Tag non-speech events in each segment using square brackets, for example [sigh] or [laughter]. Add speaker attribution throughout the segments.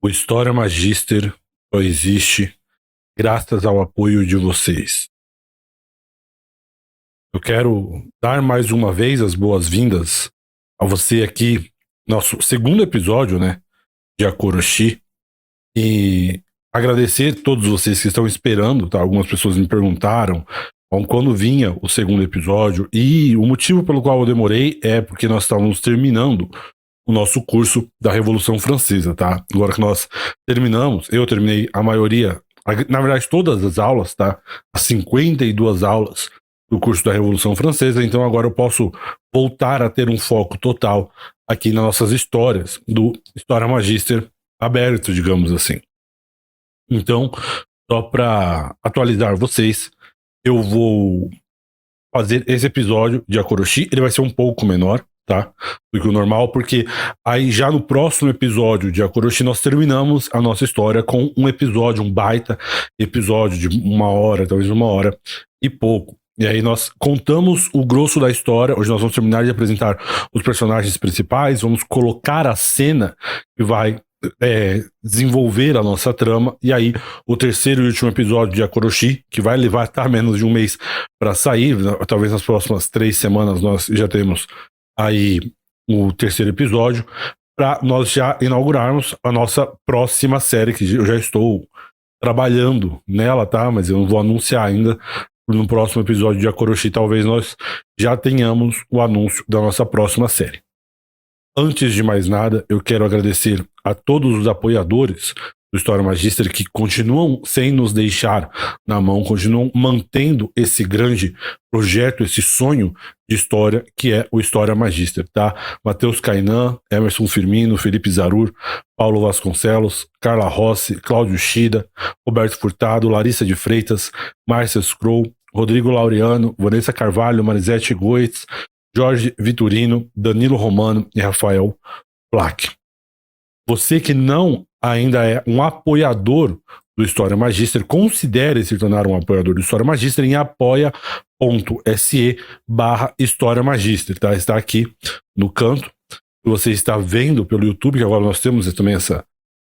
Speaker 1: O História Magister só existe graças ao apoio de vocês. Eu quero dar mais uma vez as boas-vindas a você aqui, nosso segundo episódio, né, de Akoroshi, e agradecer todos vocês que estão esperando, tá? Algumas pessoas me perguntaram quando vinha o segundo episódio, e o motivo pelo qual eu demorei é porque nós estávamos terminando o nosso curso da Revolução Francesa, tá? Agora que nós terminamos, eu terminei a maioria, na verdade todas as aulas, tá? As 52 aulas do curso da Revolução Francesa, então agora eu posso voltar a ter um foco total aqui nas nossas histórias, do História Magister aberto, digamos assim. Então, só para atualizar vocês, eu vou fazer esse episódio de Akoroshi, ele vai ser um pouco menor, tá? Do que o normal, porque aí já no próximo episódio de Akoroshi nós terminamos a nossa história com um episódio, um baita episódio de uma hora, talvez uma hora e pouco. E aí nós contamos o grosso da história. Hoje nós vamos terminar de apresentar os personagens principais, vamos colocar a cena que vai é, desenvolver a nossa trama. E aí, o terceiro e último episódio de Akoroshi, que vai levar tá, menos de um mês para sair, talvez nas próximas três semanas nós já temos aí o terceiro episódio, para nós já inaugurarmos a nossa próxima série, que eu já estou trabalhando nela, tá? Mas eu não vou anunciar ainda. No próximo episódio de Akoroshi, talvez nós já tenhamos o anúncio da nossa próxima série. Antes de mais nada, eu quero agradecer a todos os apoiadores do História Magister que continuam sem nos deixar na mão, continuam mantendo esse grande projeto, esse sonho de história que é o História Magister, tá? Matheus Cainan, Emerson Firmino, Felipe Zarur, Paulo Vasconcelos, Carla Rossi, Cláudio Shida, Roberto Furtado, Larissa de Freitas, Márcia Scroll, Rodrigo Laureano, Vanessa Carvalho, Marisete Goetz, Jorge Vitorino, Danilo Romano e Rafael Black. Você que não ainda é um apoiador do História Magister, considere se tornar um apoiador do História Magister em apoia.se barra História Magister, tá? Está aqui no canto. Você está vendo pelo YouTube, que agora nós temos também essa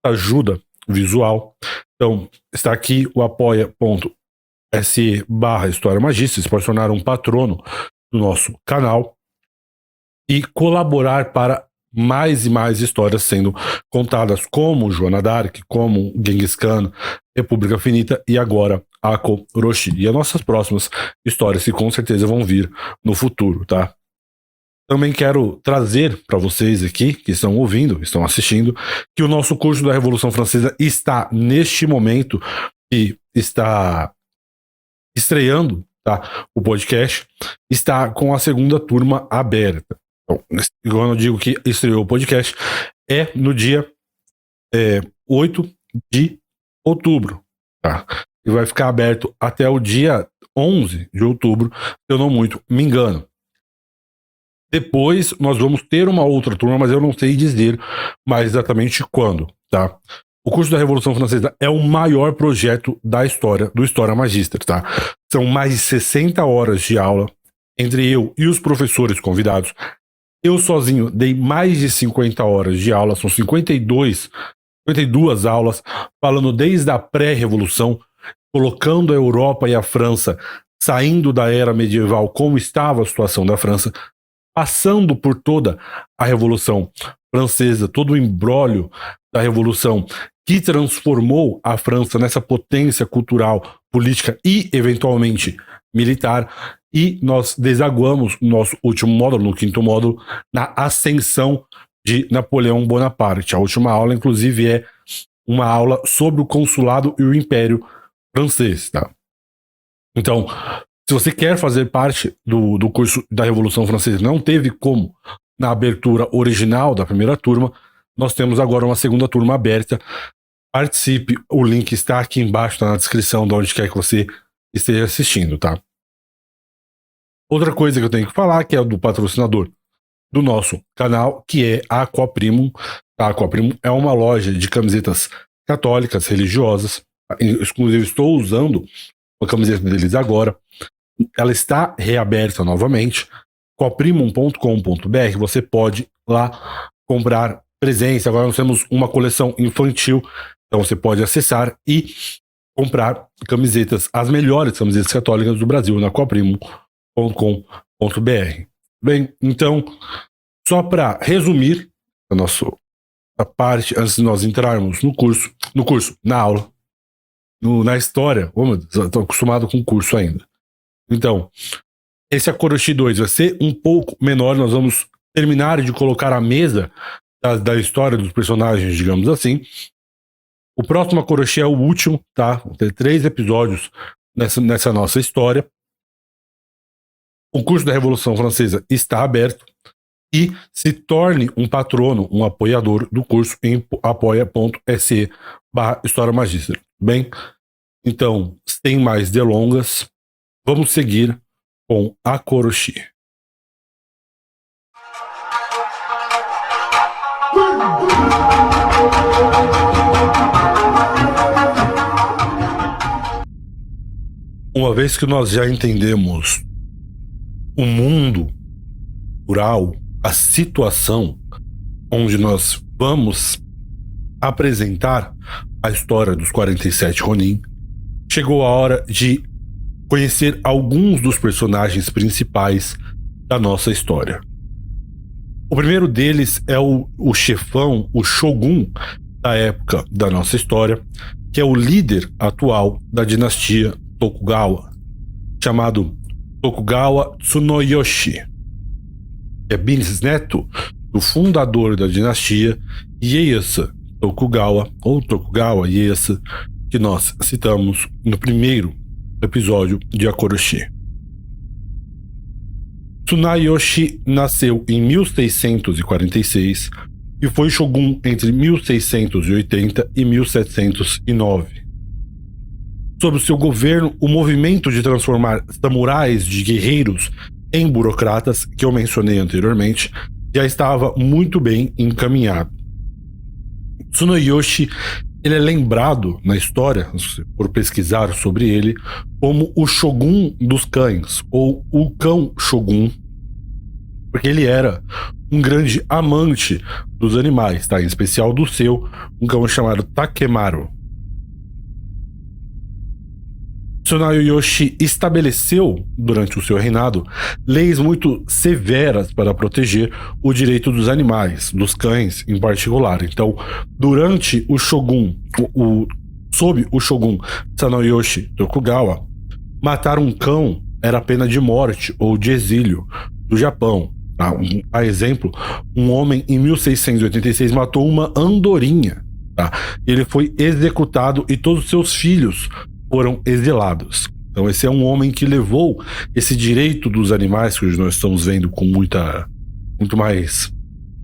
Speaker 1: ajuda visual. Então, está aqui o apoia.se barra História Magister. Você pode tornar um patrono do nosso canal e colaborar para mais e mais histórias sendo contadas, como Joana Dark, como Genghis Khan, República Finita e agora Ako Roshi. E as nossas próximas histórias que com certeza vão vir no futuro, tá? Também quero trazer para vocês aqui, que estão ouvindo, estão assistindo, que o nosso curso da Revolução Francesa está neste momento e está estreando tá? o podcast, está com a segunda turma aberta. Então, quando eu digo que estreou o podcast, é no dia é, 8 de outubro. Tá? E vai ficar aberto até o dia 11 de outubro, se eu não muito me engano. Depois nós vamos ter uma outra turma, mas eu não sei dizer mais exatamente quando, tá? O curso da Revolução Francesa é o maior projeto da história do História Magister, tá? São mais de 60 horas de aula entre eu e os professores convidados eu sozinho dei mais de 50 horas de aula, são 52, 52 aulas, falando desde a pré-revolução, colocando a Europa e a França saindo da era medieval, como estava a situação da França, passando por toda a Revolução Francesa, todo o embrólio da Revolução que transformou a França nessa potência cultural, política e, eventualmente, militar. E nós desaguamos no nosso último módulo, no quinto módulo, na ascensão de Napoleão Bonaparte. A última aula, inclusive, é uma aula sobre o consulado e o império francês. Tá? Então, se você quer fazer parte do, do curso da Revolução Francesa, não teve como na abertura original da primeira turma, nós temos agora uma segunda turma aberta. Participe, o link está aqui embaixo, tá na descrição de onde quer que você esteja assistindo, tá? Outra coisa que eu tenho que falar, que é do patrocinador do nosso canal, que é a Aquaprimo. A Aquaprimo é uma loja de camisetas católicas, religiosas. Inclusive, estou usando a camiseta deles agora. Ela está reaberta novamente. Aquaprimum.com.br você pode lá comprar presença. Agora nós temos uma coleção infantil, então você pode acessar e comprar camisetas, as melhores camisetas católicas do Brasil, na coprimo.com.br. Bem, então, só para resumir a nossa a parte, antes de nós entrarmos no curso, no curso, na aula, no, na história, estou acostumado com o curso ainda. Então, esse Akoroshi 2 vai ser um pouco menor, nós vamos terminar de colocar a mesa da, da história dos personagens, digamos assim. O próximo Akoroshi é o último, tá? Vão ter três episódios nessa, nessa nossa história. O curso da Revolução Francesa está aberto e se torne um patrono, um apoiador do curso em apoia.se barra História Magíster. Bem, então, sem mais delongas, vamos seguir com a Koroshi. Uma vez que nós já entendemos o mundo rural, a situação onde nós vamos apresentar a história dos 47 Ronin, chegou a hora de conhecer alguns dos personagens principais da nossa história. O primeiro deles é o, o chefão, o shogun da época da nossa história, que é o líder atual da dinastia Tokugawa, chamado Tokugawa Tsunoyoshi. É bisneto do fundador da dinastia Ieyasu Tokugawa, ou Tokugawa Ieyasu, que nós citamos no primeiro episódio de Akoroshi. Tsunayoshi nasceu em 1646 e foi shogun entre 1680 e 1709. Sob seu governo, o movimento de transformar samurais de guerreiros em burocratas, que eu mencionei anteriormente, já estava muito bem encaminhado. Tsunoyoshi ele é lembrado na história, por pesquisar sobre ele, como o Shogun dos cães, ou o cão Shogun, porque ele era um grande amante dos animais, tá? em especial do seu, um cão chamado Takemaru. Tsunayo Yoshi estabeleceu, durante o seu reinado, leis muito severas para proteger o direito dos animais, dos cães em particular. Então, durante o Shogun, o, o, sob o Shogun Tsunayoshi Tokugawa, matar um cão era pena de morte ou de exílio do Japão. Tá? Um, a exemplo, um homem em 1686 matou uma andorinha. Tá? Ele foi executado e todos seus filhos foram exilados. Então, esse é um homem que levou esse direito dos animais, que hoje nós estamos vendo com muita, muito mais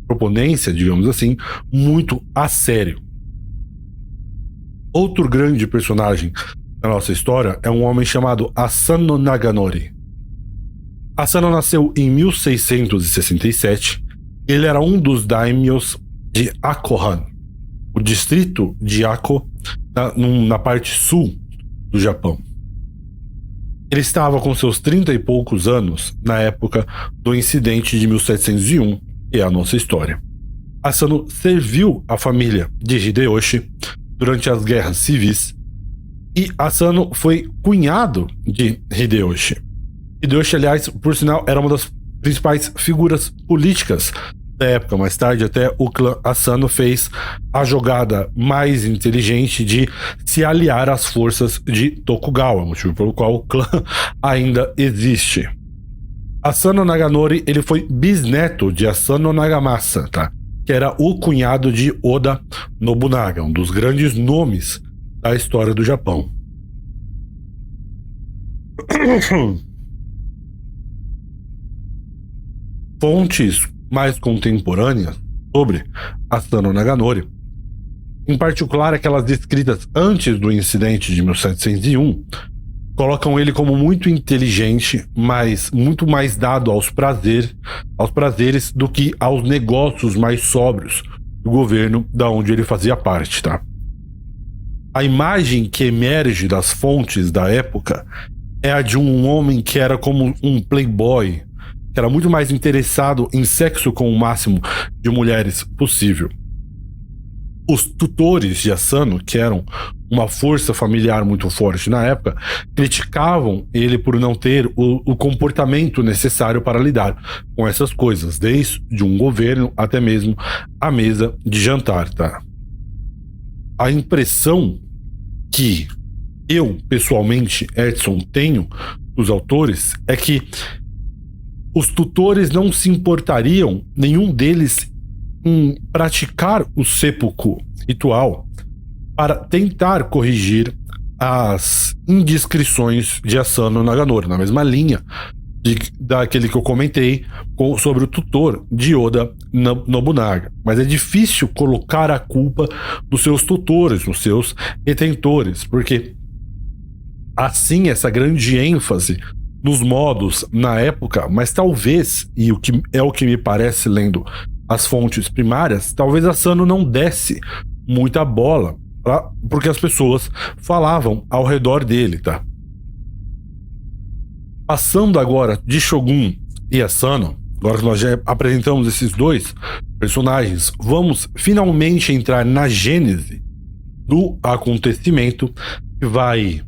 Speaker 1: proponência, digamos assim, muito a sério. Outro grande personagem da nossa história é um homem chamado Asano Naganori. Asano nasceu em 1667. Ele era um dos daimyos de Akohan, o distrito de Ako, na, na parte sul do Japão. Ele estava com seus trinta e poucos anos na época do incidente de 1701, que é a nossa história. Asano serviu a família de Hideyoshi durante as guerras civis e Asano foi cunhado de Hideyoshi. Hideyoshi, aliás, por sinal, era uma das principais figuras políticas da época. Mais tarde, até o clã Asano fez a jogada mais inteligente de se aliar às forças de Tokugawa, motivo pelo qual o clã [laughs] ainda existe. Asano Naganori ele foi bisneto de Asano Nagamasa, tá? que era o cunhado de Oda Nobunaga, um dos grandes nomes da história do Japão. [coughs] Fontes mais contemporâneas sobre Asano Naganori, em particular aquelas descritas antes do incidente de 1701, colocam ele como muito inteligente, mas muito mais dado aos prazeres, aos prazeres do que aos negócios mais sóbrios do governo da onde ele fazia parte, tá? A imagem que emerge das fontes da época é a de um homem que era como um playboy, que era muito mais interessado em sexo com o máximo de mulheres possível. os tutores de Asano, que eram uma força familiar muito forte na época, criticavam ele por não ter o, o, comportamento necessário para lidar com essas coisas, desde um governo até mesmo a mesa de jantar, tá? A impressão que eu, pessoalmente, Edson, tenho dos autores é que os tutores não se importariam, nenhum deles, em praticar o seppuku ritual para tentar corrigir as indiscrições de Asano Naganori, na mesma linha de, daquele que eu comentei com, sobre o tutor de Oda Nobunaga. Mas é difícil colocar a culpa dos seus tutores, nos seus retentores, porque assim essa grande ênfase nos modos na época, mas talvez, e o que é o que me parece lendo as fontes primárias, talvez a Sano não desse muita bola, pra, porque as pessoas falavam ao redor dele, tá? Passando agora de Shogun e Asano, agora que nós já apresentamos esses dois personagens, vamos finalmente entrar na gênese do acontecimento que vai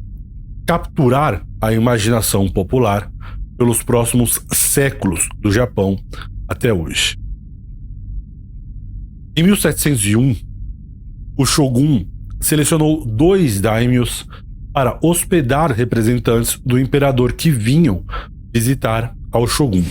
Speaker 1: capturar a imaginação popular pelos próximos séculos do Japão até hoje. Em 1701, o shogun selecionou dois daimyos para hospedar representantes do imperador que vinham visitar ao shogun.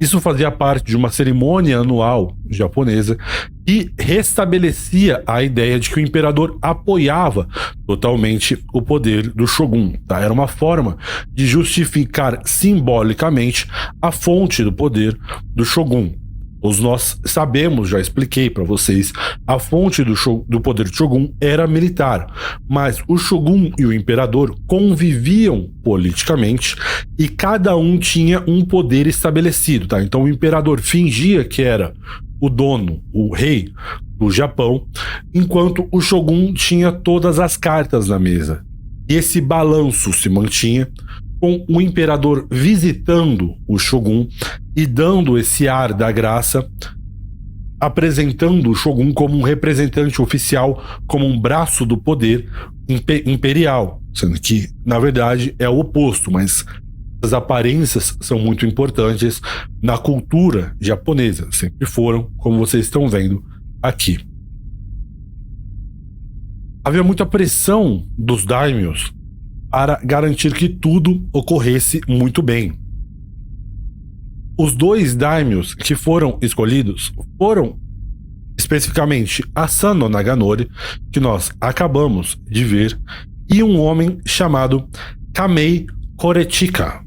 Speaker 1: Isso fazia parte de uma cerimônia anual japonesa que restabelecia a ideia de que o imperador apoiava totalmente o poder do shogun. Tá? Era uma forma de justificar simbolicamente a fonte do poder do shogun. Os nós sabemos, já expliquei para vocês, a fonte do, do poder de Shogun era militar, mas o Shogun e o imperador conviviam politicamente e cada um tinha um poder estabelecido, tá? Então o imperador fingia que era o dono, o rei do Japão, enquanto o Shogun tinha todas as cartas na mesa. E esse balanço se mantinha com o imperador visitando o shogun e dando esse ar da graça, apresentando o shogun como um representante oficial, como um braço do poder imperial, sendo que, na verdade, é o oposto, mas as aparências são muito importantes na cultura japonesa, sempre foram, como vocês estão vendo aqui. Havia muita pressão dos daimyos para garantir que tudo ocorresse muito bem. Os dois daimyos que foram escolhidos foram especificamente Asano Naganori, que nós acabamos de ver, e um homem chamado Kamei Korechika.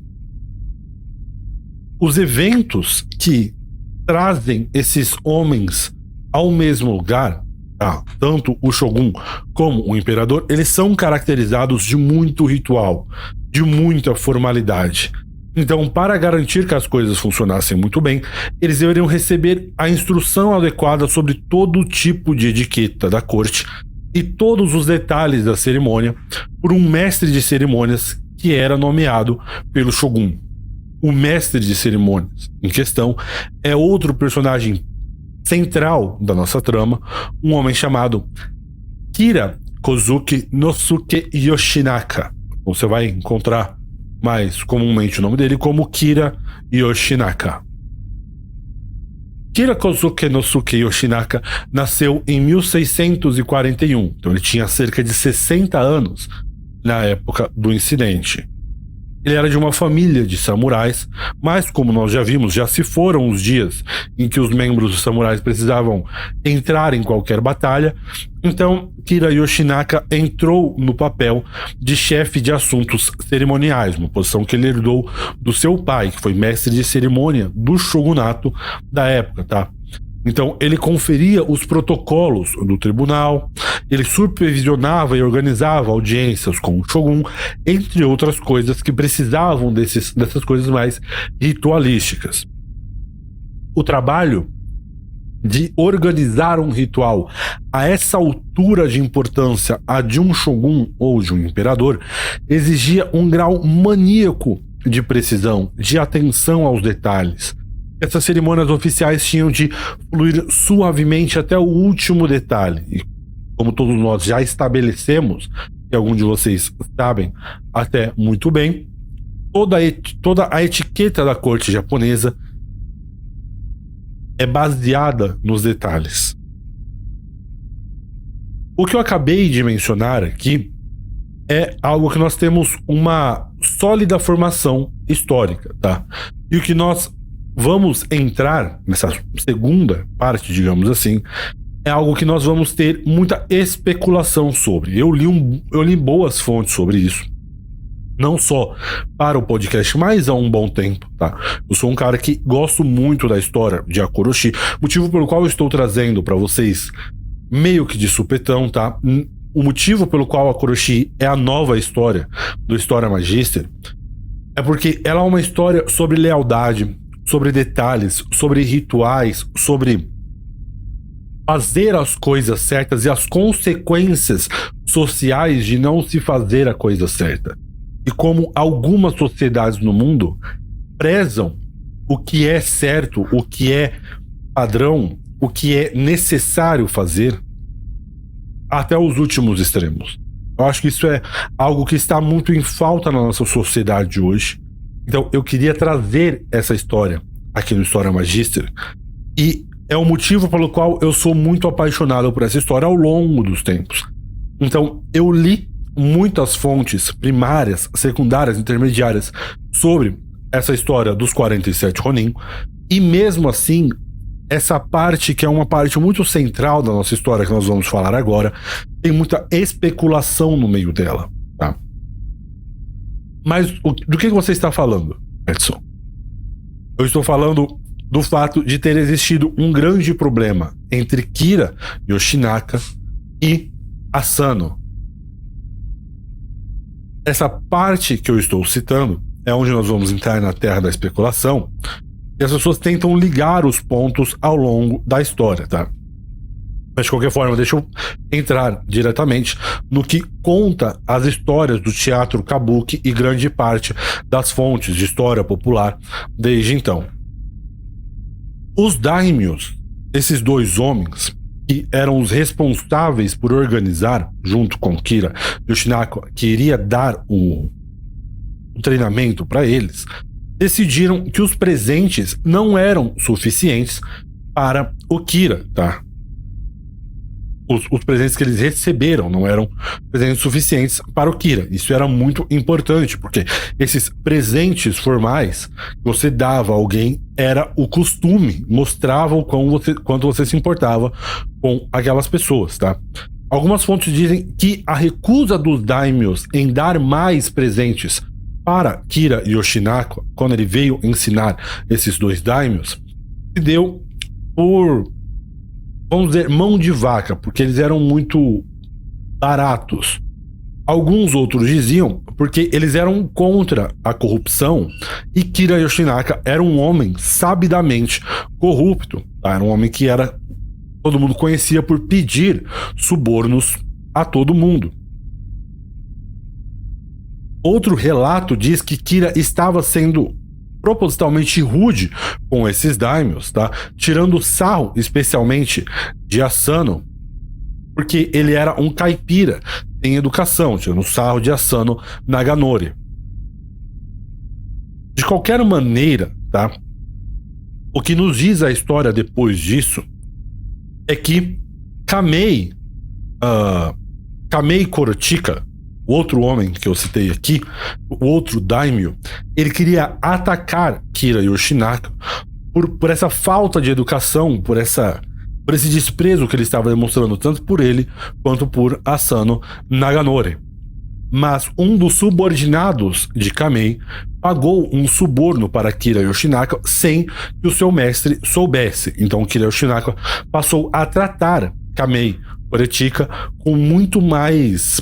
Speaker 1: Os eventos que trazem esses homens ao mesmo lugar ah, tanto o shogun como o imperador, eles são caracterizados de muito ritual, de muita formalidade. Então, para garantir que as coisas funcionassem muito bem, eles deveriam receber a instrução adequada sobre todo tipo de etiqueta da corte e todos os detalhes da cerimônia por um mestre de cerimônias que era nomeado pelo shogun. O mestre de cerimônias em questão é outro personagem central da nossa trama, um homem chamado Kira Kozuki Nosuke Yoshinaka. Você vai encontrar mais comumente o nome dele como Kira Yoshinaka. Kira Kozuki Nosuke Yoshinaka nasceu em 1641, então ele tinha cerca de 60 anos na época do incidente. Ele era de uma família de samurais, mas como nós já vimos, já se foram os dias em que os membros dos samurais precisavam entrar em qualquer batalha. Então, Kira Yoshinaka entrou no papel de chefe de assuntos cerimoniais, uma posição que ele herdou do seu pai, que foi mestre de cerimônia do shogunato da época, tá? Então, ele conferia os protocolos do tribunal, ele supervisionava e organizava audiências com o shogun, entre outras coisas que precisavam desses, dessas coisas mais ritualísticas. O trabalho de organizar um ritual a essa altura de importância, a de um shogun ou de um imperador, exigia um grau maníaco de precisão, de atenção aos detalhes essas cerimônias oficiais tinham de fluir suavemente até o último detalhe. E como todos nós já estabelecemos, e alguns de vocês sabem até muito bem, toda a, toda a etiqueta da corte japonesa é baseada nos detalhes. O que eu acabei de mencionar aqui é algo que nós temos uma sólida formação histórica, tá? E o que nós vamos entrar nessa segunda parte, digamos assim, é algo que nós vamos ter muita especulação sobre. Eu li, um, eu li boas fontes sobre isso. Não só para o podcast, mas há um bom tempo, tá? Eu sou um cara que gosto muito da história de Akoroshi, motivo pelo qual eu estou trazendo para vocês meio que de supetão, tá? O motivo pelo qual Akoroshi é a nova história do História Magister é porque ela é uma história sobre lealdade, sobre detalhes, sobre rituais, sobre fazer as coisas certas e as consequências sociais de não se fazer a coisa certa. E como algumas sociedades no mundo prezam o que é certo, o que é padrão, o que é necessário fazer, até os últimos extremos. Eu acho que isso é algo que está muito em falta na nossa sociedade hoje. Então, eu queria trazer essa história aqui no História Magister e é o motivo pelo qual eu sou muito apaixonado por essa história ao longo dos tempos. Então, eu li muitas fontes primárias, secundárias, intermediárias sobre essa história dos 47 Ronin, e mesmo assim, essa parte que é uma parte muito central da nossa história que nós vamos falar agora, tem muita especulação no meio dela? Mas o, do que você está falando, Edson? Eu estou falando do fato de ter existido um grande problema entre Kira Yoshinaka e Asano. Essa parte que eu estou citando é onde nós vamos entrar na terra da especulação. E as pessoas tentam ligar os pontos ao longo da história, tá? Mas de qualquer forma, deixa eu entrar diretamente no que conta as histórias do teatro kabuki e grande parte das fontes de história popular desde então. Os daimyos, esses dois homens, que eram os responsáveis por organizar, junto com Kira Yoshinako, que iria dar o, o treinamento para eles, decidiram que os presentes não eram suficientes para o Kira, tá? Os, os, presentes que eles receberam não eram presentes suficientes para o Kira. Isso era muito importante, porque esses presentes formais que você dava a alguém era o costume, mostrava o quão você, quanto você se importava com aquelas pessoas, tá? Algumas fontes dizem que a recusa dos daimyos em dar mais presentes para Kira Yoshinako, quando ele veio ensinar esses dois daimyos, se deu por vamos dizer, mão de vaca, porque eles eram muito baratos. Alguns outros diziam porque eles eram contra a corrupção e Kira Yoshinaka era um homem sabidamente corrupto. Tá? Era um homem que era todo mundo conhecia por pedir subornos a todo mundo. Outro relato diz que Kira estava sendo propositalmente rude com esses daimyos, tá? Tirando sarro, especialmente de Asano, porque ele era um caipira em educação, tirando sarro de Asano Naganori. De qualquer maneira, tá? O que nos diz a história depois disso é que Kamei, uh, Kamei Korotika, o outro homem que eu citei aqui, o outro daimyo, ele queria atacar Kira Yoshinaka por, por essa falta de educação, por essa por esse desprezo que ele estava demonstrando tanto por ele quanto por Asano Naganori. Mas um dos subordinados de Kamei pagou um suborno para Kira Yoshinaka sem que o seu mestre soubesse. Então Kira Yoshinaka passou a tratar Kamei Oretika com muito mais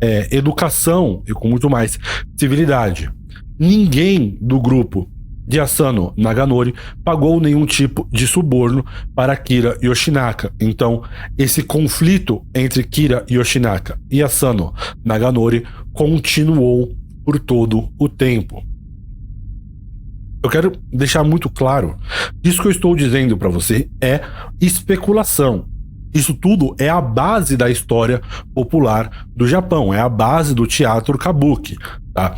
Speaker 1: é, educação e com muito mais civilidade. Ninguém do grupo de Asano Naganori pagou nenhum tipo de suborno para Kira Yoshinaka. Então, esse conflito entre Kira Yoshinaka e Asano Naganori continuou por todo o tempo. Eu quero deixar muito claro, isso que eu estou dizendo para você é especulação. Isso tudo é a base da história popular do Japão, é a base do teatro kabuki, tá?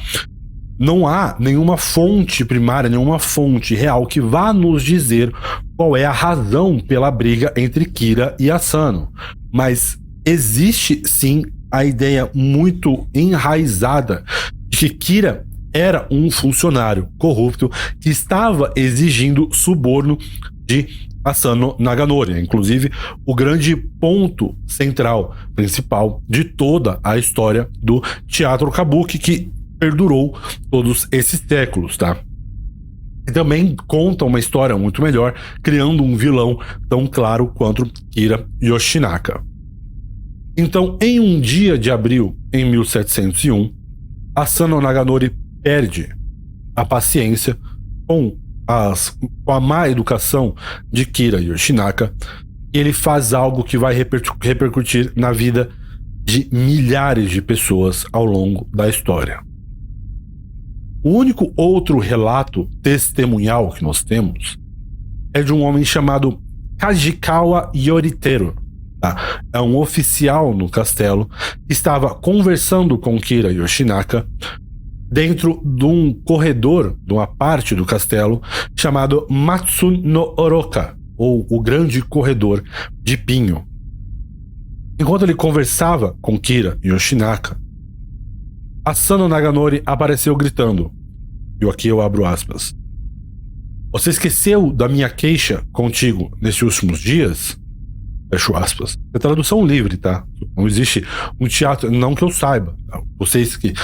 Speaker 1: Não há nenhuma fonte primária, nenhuma fonte real que vá nos dizer qual é a razão pela briga entre Kira e Asano. Mas existe sim a ideia muito enraizada de que Kira era um funcionário corrupto que estava exigindo suborno de Asano Naganori, inclusive o grande ponto central, principal de toda a história do teatro kabuki que perdurou todos esses séculos, tá? E também conta uma história muito melhor, criando um vilão tão claro quanto Kira Yoshinaka. Então, em um dia de abril em 1701, Asano Naganori perde a paciência com, as, com a má educação de Kira Yoshinaka ele faz algo que vai repercutir na vida de milhares de pessoas ao longo da história. O único outro relato testemunhal que nós temos é de um homem chamado Kajikawa Yoriteru. Tá? É um oficial no castelo que estava conversando com Kira Yoshinaka dentro de um corredor, de uma parte do castelo, chamado Matsu no Oroka, ou o Grande Corredor de Pinho. Enquanto ele conversava com Kira Yoshinaka, Asano Naganori apareceu gritando, e aqui eu abro aspas. Você esqueceu da minha queixa contigo nesses últimos dias? Fecho aspas. É tradução livre, tá? Não existe um teatro, não que eu saiba. Vocês que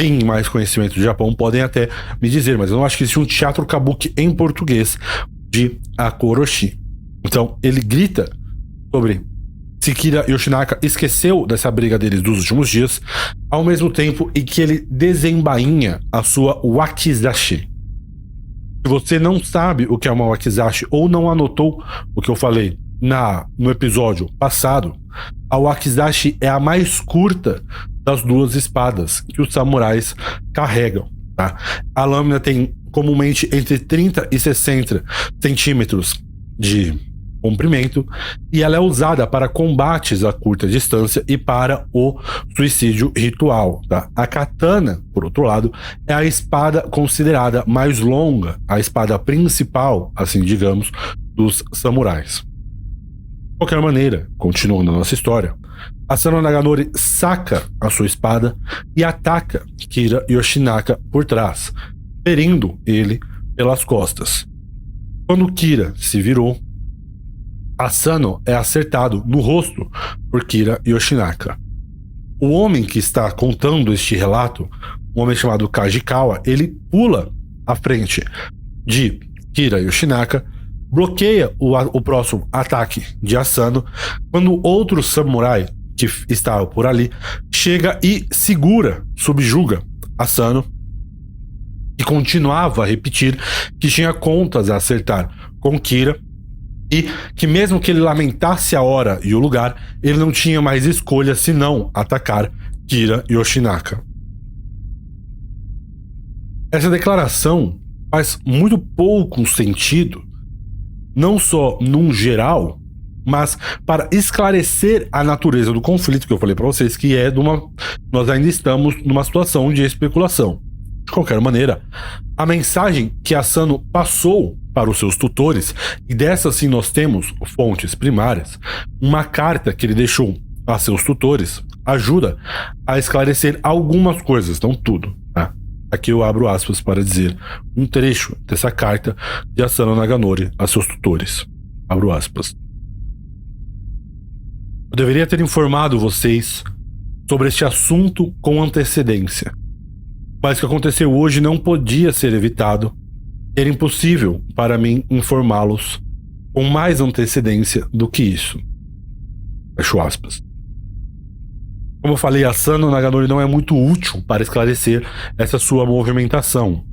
Speaker 1: têm mais conhecimento do Japão podem até me dizer, mas eu não acho que existe um teatro kabuki em português de Akoroshi. Então, ele grita sobre se Kira Yoshinaka esqueceu dessa briga deles dos últimos dias, ao mesmo tempo em que ele desembainha a sua wakizashi. Se você não sabe o que é uma wakizashi ou não anotou o que eu falei na no episódio passado, a wakizashi é a mais curta das duas espadas que os samurais carregam. Tá? A lâmina tem comumente entre 30 e 60 centímetros de comprimento e ela é usada para combates a curta distância e para o suicídio ritual. Tá? A katana, por outro lado, é a espada considerada mais longa, a espada principal, assim digamos, dos samurais. De qualquer maneira, continuando a nossa história, Asano Naganori saca a sua espada e ataca Kira Yoshinaka por trás, ferindo ele pelas costas. Quando Kira se virou, Asano é acertado no rosto por Kira Yoshinaka. O homem que está contando este relato, um homem chamado Kajikawa, ele pula à frente de Kira Yoshinaka bloqueia o, o próximo ataque de Asano, quando outro samurai que estava por ali chega e segura, subjuga Asano, e continuava a repetir que tinha contas a acertar com Kira. E que mesmo que ele lamentasse a hora e o lugar, ele não tinha mais escolha senão atacar Kira Yoshinaka. Essa declaração faz muito pouco sentido não só num geral, mas para esclarecer a natureza do conflito que eu falei para vocês, que é de uma nós ainda estamos numa situação de especulação. De qualquer maneira, a mensagem que Asano passou para os seus tutores, e dessa sim nós temos fontes primárias, uma carta que ele deixou a seus tutores, ajuda a esclarecer algumas coisas, não tudo. Aqui eu abro aspas para dizer um trecho dessa carta de Asano Naganori a seus tutores. Abro aspas. Eu deveria ter informado vocês sobre este assunto com antecedência. Mas o que aconteceu hoje não podia ser evitado. Era impossível para mim informá-los com mais antecedência do que isso. Fecho aspas. Como eu falei, a Sano Naganori não é muito útil para esclarecer essa sua movimentação.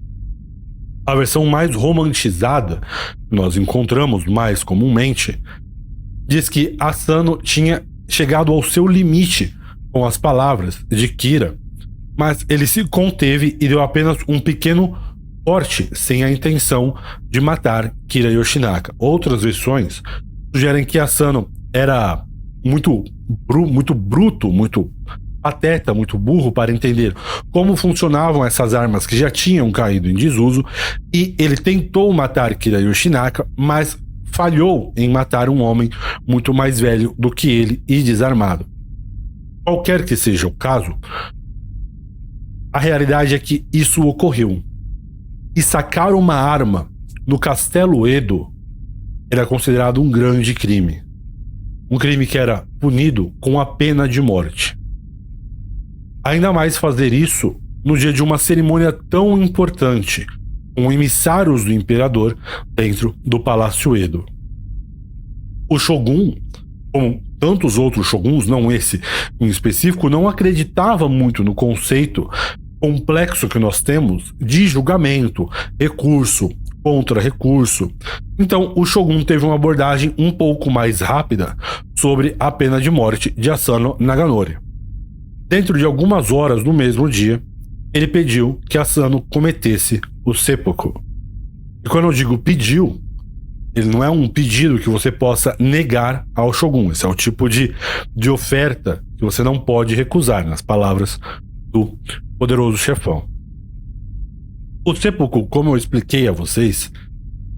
Speaker 1: A versão mais romantizada, que nós encontramos mais comumente, diz que Asano tinha chegado ao seu limite com as palavras de Kira, mas ele se conteve e deu apenas um pequeno forte sem a intenção de matar Kira Yoshinaka. Outras versões sugerem que Asano era muito, bru muito bruto, muito pateta, muito burro para entender como funcionavam essas armas que já tinham caído em desuso e ele tentou matar Kira Yoshinaka, mas falhou em matar um homem muito mais velho do que ele e desarmado. Qualquer que seja o caso, a realidade é que isso ocorreu. E sacar uma arma no Castelo Edo era considerado um grande crime. Um crime que era punido com a pena de morte. Ainda mais fazer isso no dia de uma cerimônia tão importante, com emissários do imperador dentro do Palácio Edo. O Shogun, como tantos outros shoguns, não esse em específico, não acreditava muito no conceito complexo que nós temos de julgamento, recurso, contra-recurso. Então, o Shogun teve uma abordagem um pouco mais rápida sobre a pena de morte de Asano Naganori. Dentro de algumas horas no mesmo dia, ele pediu que Asano cometesse o seppuku. E quando eu digo pediu, ele não é um pedido que você possa negar ao Shogun. Esse é o tipo de, de oferta que você não pode recusar, nas palavras do poderoso chefão. O seppuku, como eu expliquei a vocês,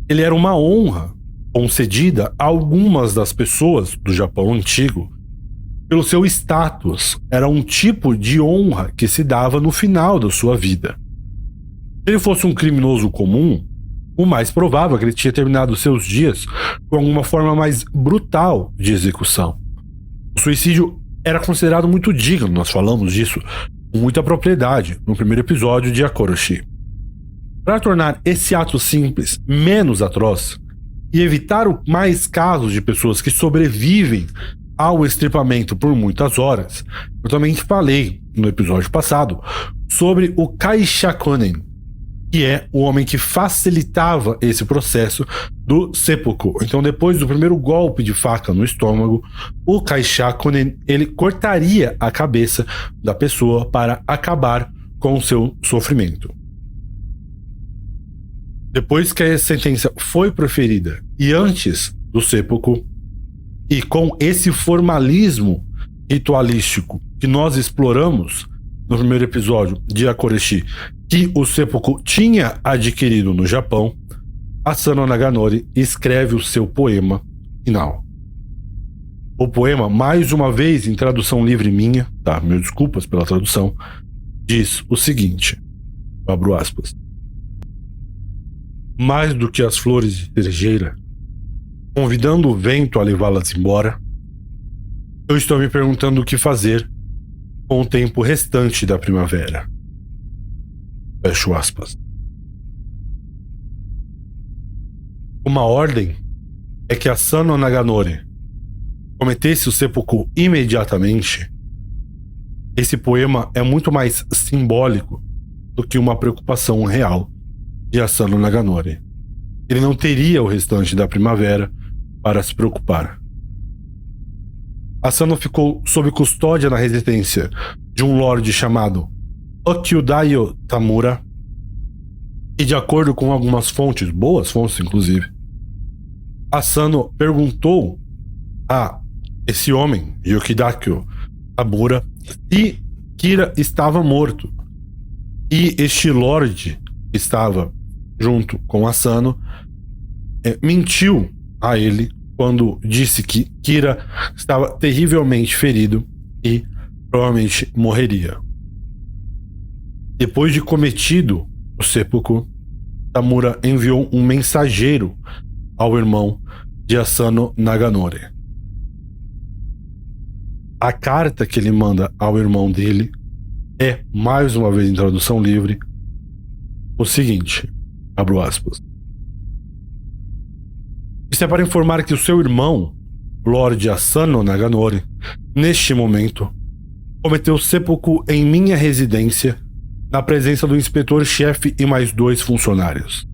Speaker 1: ele era uma honra concedida a algumas das pessoas do Japão antigo pelo seu status. Era um tipo de honra que se dava no final da sua vida. Se ele fosse um criminoso comum, o mais provável é que ele tinha terminado seus dias com alguma forma mais brutal de execução. O suicídio era considerado muito digno, nós falamos disso com muita propriedade no primeiro episódio de Akoroshi. Para tornar esse ato simples menos atroz e evitar mais casos de pessoas que sobrevivem ao estripamento por muitas horas, eu também falei no episódio passado sobre o Kaishakonen, que é o homem que facilitava esse processo do seppuku. Então, depois do primeiro golpe de faca no estômago, o Kaishakunen ele cortaria a cabeça da pessoa para acabar com o seu sofrimento. Depois que a sentença foi proferida e antes do seppuku, e com esse formalismo ritualístico que nós exploramos no primeiro episódio de Akoreshi, que o seppuku tinha adquirido no Japão, Asano Naganori escreve o seu poema final. O poema, mais uma vez em tradução livre minha, tá? Mil desculpas pela tradução, diz o seguinte: abro aspas. Mais do que as flores de cerejeira, convidando o vento a levá-las embora, eu estou me perguntando o que fazer com o tempo restante da primavera. Fecho aspas. Uma ordem é que Asano Naganori cometesse o seppuku imediatamente. Esse poema é muito mais simbólico do que uma preocupação real de Asano Naganori. Ele não teria o restante da primavera para se preocupar. Asano ficou sob custódia na residência de um lord chamado Okyudayo Tamura, e de acordo com algumas fontes, boas fontes inclusive, Asano perguntou a esse homem, Yokidakyo Tamura, se Kira estava morto. E este lord que estava junto com Asano é, mentiu a ele quando disse que Kira estava terrivelmente ferido e provavelmente morreria. Depois de cometido o seppuku, Tamura enviou um mensageiro ao irmão de Asano Naganori. A carta que ele manda ao irmão dele é, mais uma vez em tradução livre, o seguinte: abro aspas. Isso é para informar que o seu irmão, Lord Asano Naganori, neste momento, cometeu seppuku em minha residência na presença do inspetor-chefe e mais dois funcionários.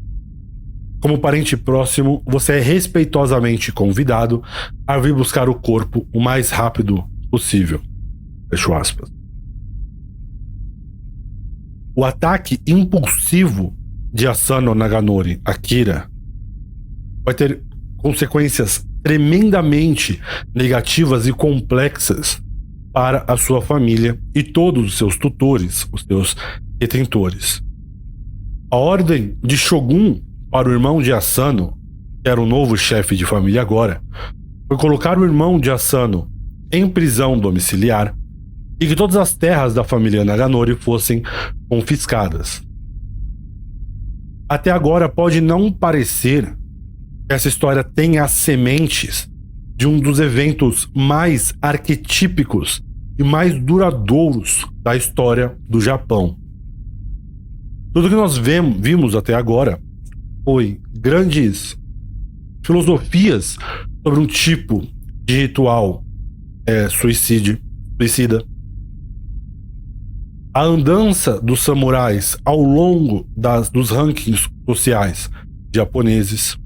Speaker 1: Como parente próximo, você é respeitosamente convidado a vir buscar o corpo o mais rápido possível. Fecho aspas. O ataque impulsivo de Asano Naganori, Akira, vai ter consequências tremendamente negativas e complexas para a sua família e todos os seus tutores, os seus detentores. A ordem de Shogun para o irmão de Asano, que era o novo chefe de família agora, foi colocar o irmão de Asano em prisão domiciliar e que todas as terras da família Naganori fossem confiscadas. Até agora pode não parecer que essa história tenha as sementes de um dos eventos mais arquetípicos e mais duradouros da história do Japão. Tudo que nós vimos até agora foi grandes filosofias sobre um tipo de ritual é, suicídio, suicida. A andança dos samurais ao longo das, dos rankings sociais japoneses.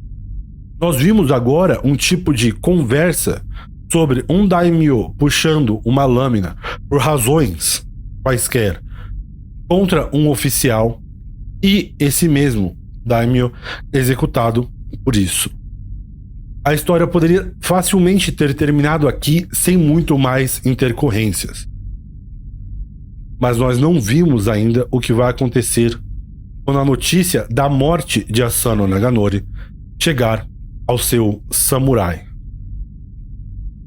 Speaker 1: Nós vimos agora um tipo de conversa sobre um daimyo puxando uma lâmina por razões quaisquer contra um oficial e esse mesmo daimyo executado por isso. A história poderia facilmente ter terminado aqui sem muito mais intercorrências. Mas nós não vimos ainda o que vai acontecer quando a notícia da morte de Asano Naganori chegar ao seu samurai.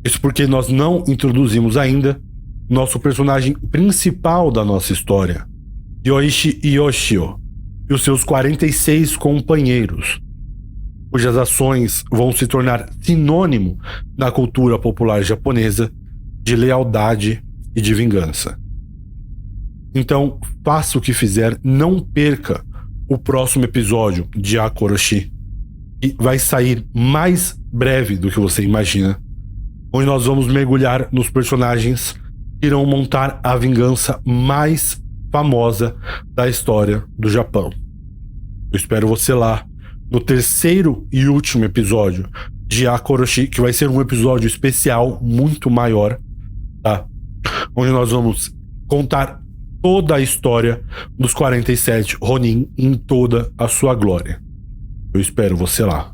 Speaker 1: Isso porque nós não introduzimos ainda nosso personagem principal da nossa história, Yoichi Yoshio, e os seus 46 companheiros, cujas ações vão se tornar sinônimo na cultura popular japonesa de lealdade e de vingança. Então, faça o que fizer, não perca o próximo episódio de Akoroshi, que vai sair mais breve do que você imagina onde nós vamos mergulhar nos personagens que irão montar a vingança mais famosa da história do Japão. Eu espero você lá no terceiro e último episódio de Akoroshi, que vai ser um episódio especial muito maior, tá? Onde nós vamos contar toda a história dos 47 Ronin em toda a sua glória. Eu espero você lá.